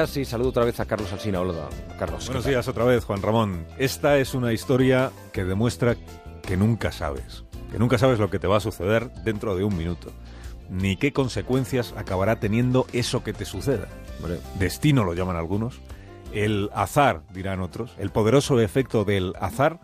Y saludo otra vez a Carlos Alsina. Hola, Carlos. Buenos días otra vez, Juan Ramón. Esta es una historia que demuestra que nunca sabes, que nunca sabes lo que te va a suceder dentro de un minuto, ni qué consecuencias acabará teniendo eso que te suceda. Destino lo llaman algunos, el azar, dirán otros, el poderoso efecto del azar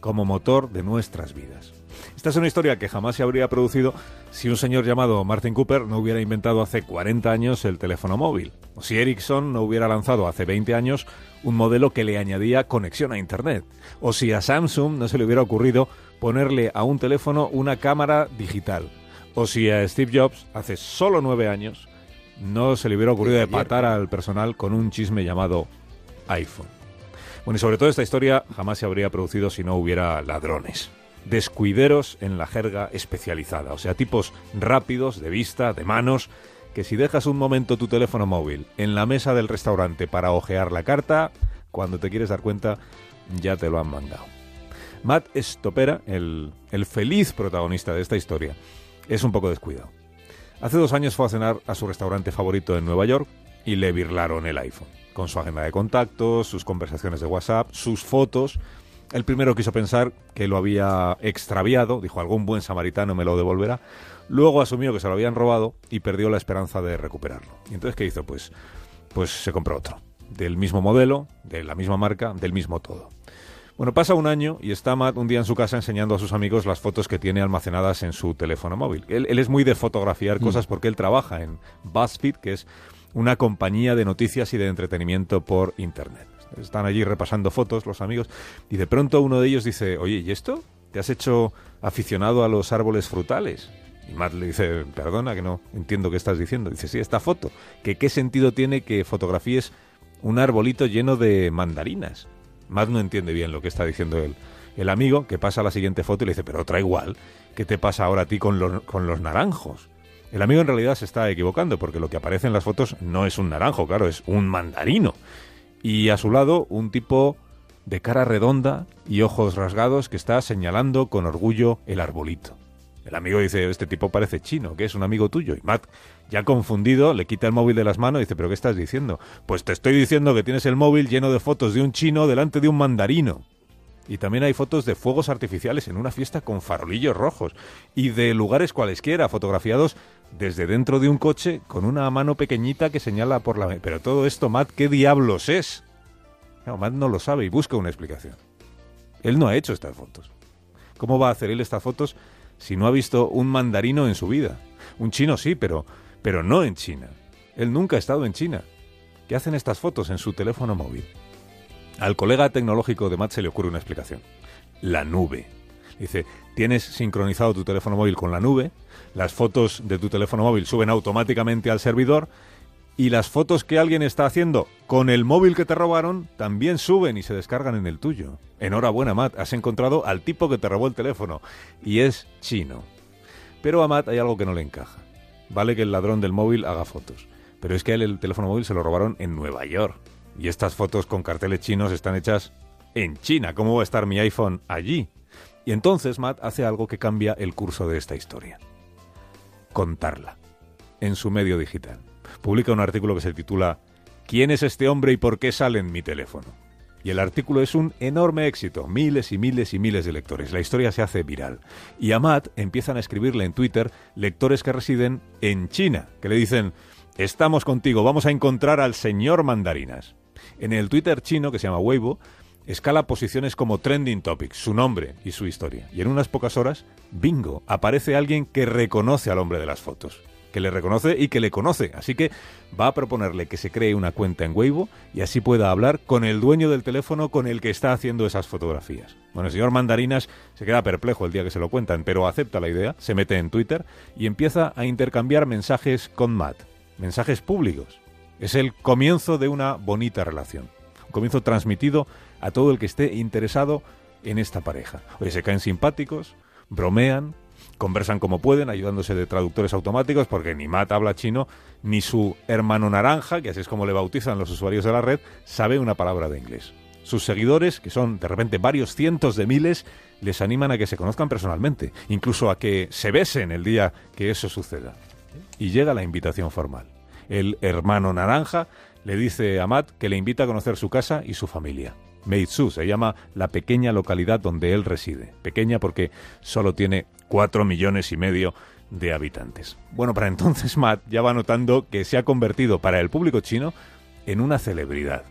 como motor de nuestras vidas. Esta es una historia que jamás se habría producido si un señor llamado Martin Cooper no hubiera inventado hace 40 años el teléfono móvil, o si Ericsson no hubiera lanzado hace 20 años un modelo que le añadía conexión a Internet, o si a Samsung no se le hubiera ocurrido ponerle a un teléfono una cámara digital, o si a Steve Jobs hace solo nueve años no se le hubiera ocurrido de patar al personal con un chisme llamado iPhone. Bueno, y sobre todo esta historia jamás se habría producido si no hubiera ladrones descuideros en la jerga especializada, o sea, tipos rápidos, de vista, de manos, que si dejas un momento tu teléfono móvil en la mesa del restaurante para ojear la carta, cuando te quieres dar cuenta, ya te lo han mandado. Matt Stopera, el, el feliz protagonista de esta historia, es un poco descuidado. Hace dos años fue a cenar a su restaurante favorito en Nueva York y le birlaron el iPhone, con su agenda de contactos, sus conversaciones de WhatsApp, sus fotos el primero quiso pensar que lo había extraviado, dijo algún buen samaritano me lo devolverá. Luego asumió que se lo habían robado y perdió la esperanza de recuperarlo. Y entonces, ¿qué hizo? Pues, pues se compró otro. Del mismo modelo, de la misma marca, del mismo todo. Bueno, pasa un año y está Matt un día en su casa enseñando a sus amigos las fotos que tiene almacenadas en su teléfono móvil. Él, es muy de fotografiar mm. cosas porque él trabaja en BuzzFeed, que es una compañía de noticias y de entretenimiento por Internet. Están allí repasando fotos los amigos y de pronto uno de ellos dice, oye, ¿y esto? ¿Te has hecho aficionado a los árboles frutales? Y Matt le dice, perdona, que no entiendo qué estás diciendo. Dice, sí, esta foto. ¿Que ¿Qué sentido tiene que fotografíes un arbolito lleno de mandarinas? Matt no entiende bien lo que está diciendo él. El amigo, que pasa a la siguiente foto y le dice, pero otra igual, ¿qué te pasa ahora a ti con con los naranjos? El amigo en realidad se está equivocando, porque lo que aparece en las fotos no es un naranjo, claro, es un mandarino y a su lado un tipo de cara redonda y ojos rasgados que está señalando con orgullo el arbolito. El amigo dice, este tipo parece chino, que es un amigo tuyo. Y Matt, ya confundido, le quita el móvil de las manos y dice, ¿pero qué estás diciendo? Pues te estoy diciendo que tienes el móvil lleno de fotos de un chino delante de un mandarino. Y también hay fotos de fuegos artificiales en una fiesta con farolillos rojos y de lugares cualesquiera fotografiados desde dentro de un coche con una mano pequeñita que señala por la... Pero todo esto, Matt, ¿qué diablos es? No, Matt no lo sabe y busca una explicación. Él no ha hecho estas fotos. ¿Cómo va a hacer él estas fotos si no ha visto un mandarino en su vida? Un chino sí, pero, pero no en China. Él nunca ha estado en China. ¿Qué hacen estas fotos en su teléfono móvil? Al colega tecnológico de Matt se le ocurre una explicación. La nube. Dice, tienes sincronizado tu teléfono móvil con la nube, las fotos de tu teléfono móvil suben automáticamente al servidor y las fotos que alguien está haciendo con el móvil que te robaron también suben y se descargan en el tuyo. Enhorabuena, Matt, has encontrado al tipo que te robó el teléfono y es chino. Pero a Matt hay algo que no le encaja. Vale que el ladrón del móvil haga fotos, pero es que el teléfono móvil se lo robaron en Nueva York. Y estas fotos con carteles chinos están hechas en China. ¿Cómo va a estar mi iPhone allí? Y entonces Matt hace algo que cambia el curso de esta historia. Contarla. En su medio digital. Publica un artículo que se titula ¿Quién es este hombre y por qué sale en mi teléfono? Y el artículo es un enorme éxito, miles y miles y miles de lectores. La historia se hace viral. Y a Matt empiezan a escribirle en Twitter lectores que residen en China, que le dicen, estamos contigo, vamos a encontrar al señor mandarinas. En el Twitter chino, que se llama Weibo, escala posiciones como trending topics, su nombre y su historia. Y en unas pocas horas, bingo, aparece alguien que reconoce al hombre de las fotos. Que le reconoce y que le conoce. Así que va a proponerle que se cree una cuenta en Weibo y así pueda hablar con el dueño del teléfono con el que está haciendo esas fotografías. Bueno, el señor Mandarinas se queda perplejo el día que se lo cuentan, pero acepta la idea, se mete en Twitter y empieza a intercambiar mensajes con Matt. Mensajes públicos es el comienzo de una bonita relación. Un comienzo transmitido a todo el que esté interesado en esta pareja. Oye, se caen simpáticos, bromean, conversan como pueden, ayudándose de traductores automáticos, porque ni Matt habla chino, ni su hermano naranja, que así es como le bautizan los usuarios de la red, sabe una palabra de inglés. Sus seguidores, que son de repente varios cientos de miles, les animan a que se conozcan personalmente, incluso a que se besen el día que eso suceda. Y llega la invitación formal el hermano naranja le dice a Matt que le invita a conocer su casa y su familia. Meizhou se llama la pequeña localidad donde él reside. Pequeña porque solo tiene cuatro millones y medio de habitantes. Bueno, para entonces Matt ya va notando que se ha convertido para el público chino en una celebridad.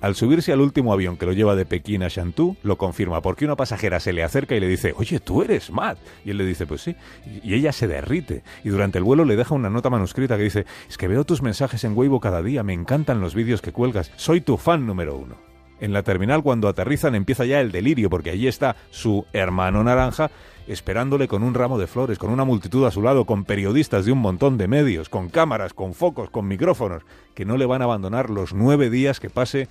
Al subirse al último avión que lo lleva de Pekín a Shantou, lo confirma porque una pasajera se le acerca y le dice, oye, tú eres Matt. Y él le dice, pues sí. Y ella se derrite. Y durante el vuelo le deja una nota manuscrita que dice, es que veo tus mensajes en Weibo cada día, me encantan los vídeos que cuelgas, soy tu fan número uno. En la terminal cuando aterrizan empieza ya el delirio porque allí está su hermano naranja esperándole con un ramo de flores, con una multitud a su lado, con periodistas de un montón de medios, con cámaras, con focos, con micrófonos, que no le van a abandonar los nueve días que pase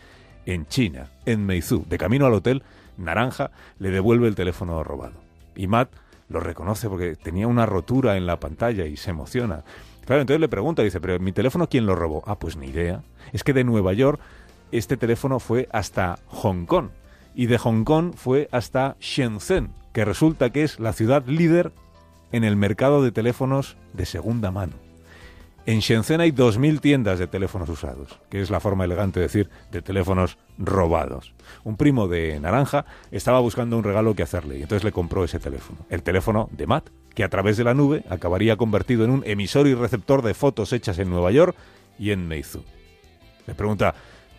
en China, en Meizhou. De camino al hotel, Naranja le devuelve el teléfono robado. Y Matt lo reconoce porque tenía una rotura en la pantalla y se emociona. Claro, entonces le pregunta, dice, pero mi teléfono ¿quién lo robó? Ah, pues ni idea. Es que de Nueva York este teléfono fue hasta Hong Kong y de Hong Kong fue hasta Shenzhen, que resulta que es la ciudad líder en el mercado de teléfonos de segunda mano. En Shenzhen hay 2.000 tiendas de teléfonos usados, que es la forma elegante de decir de teléfonos robados. Un primo de Naranja estaba buscando un regalo que hacerle y entonces le compró ese teléfono, el teléfono de Matt, que a través de la nube acabaría convertido en un emisor y receptor de fotos hechas en Nueva York y en Meizhou. Le pregunta,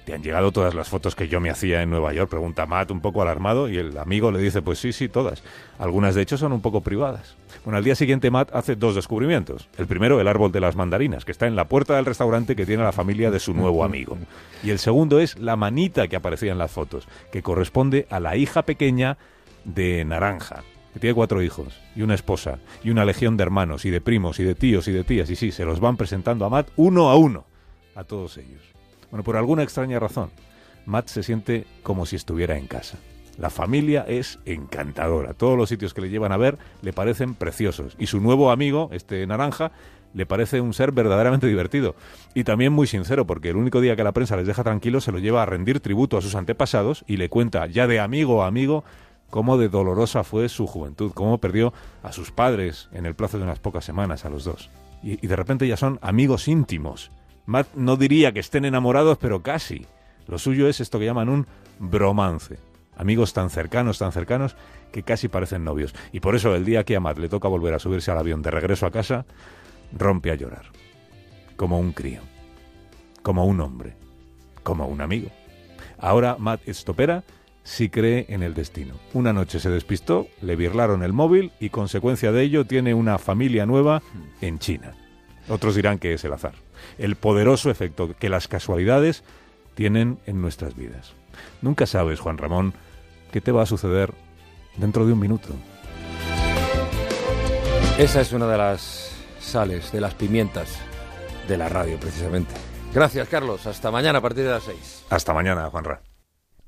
¿Te han llegado todas las fotos que yo me hacía en Nueva York? Pregunta Matt un poco alarmado y el amigo le dice, pues sí, sí, todas. Algunas de hecho son un poco privadas. Bueno, al día siguiente Matt hace dos descubrimientos. El primero, el árbol de las mandarinas, que está en la puerta del restaurante que tiene la familia de su nuevo amigo. Y el segundo es la manita que aparecía en las fotos, que corresponde a la hija pequeña de Naranja, que tiene cuatro hijos y una esposa y una legión de hermanos y de primos y de tíos y de tías. Y sí, se los van presentando a Matt uno a uno, a todos ellos. Bueno, por alguna extraña razón, Matt se siente como si estuviera en casa. La familia es encantadora. Todos los sitios que le llevan a ver le parecen preciosos. Y su nuevo amigo, este naranja, le parece un ser verdaderamente divertido. Y también muy sincero, porque el único día que la prensa les deja tranquilos se lo lleva a rendir tributo a sus antepasados y le cuenta ya de amigo a amigo cómo de dolorosa fue su juventud, cómo perdió a sus padres en el plazo de unas pocas semanas a los dos. Y, y de repente ya son amigos íntimos. Matt no diría que estén enamorados, pero casi. Lo suyo es esto que llaman un bromance. Amigos tan cercanos, tan cercanos, que casi parecen novios. Y por eso el día que a Matt le toca volver a subirse al avión de regreso a casa, rompe a llorar. Como un crío. Como un hombre. Como un amigo. Ahora Matt Estopera sí cree en el destino. Una noche se despistó, le birlaron el móvil y consecuencia de ello tiene una familia nueva en China. Otros dirán que es el azar. El poderoso efecto que las casualidades tienen en nuestras vidas. Nunca sabes, Juan Ramón, qué te va a suceder dentro de un minuto. Esa es una de las sales, de las pimientas de la radio, precisamente. Gracias, Carlos. Hasta mañana a partir de las seis. Hasta mañana, Juanra.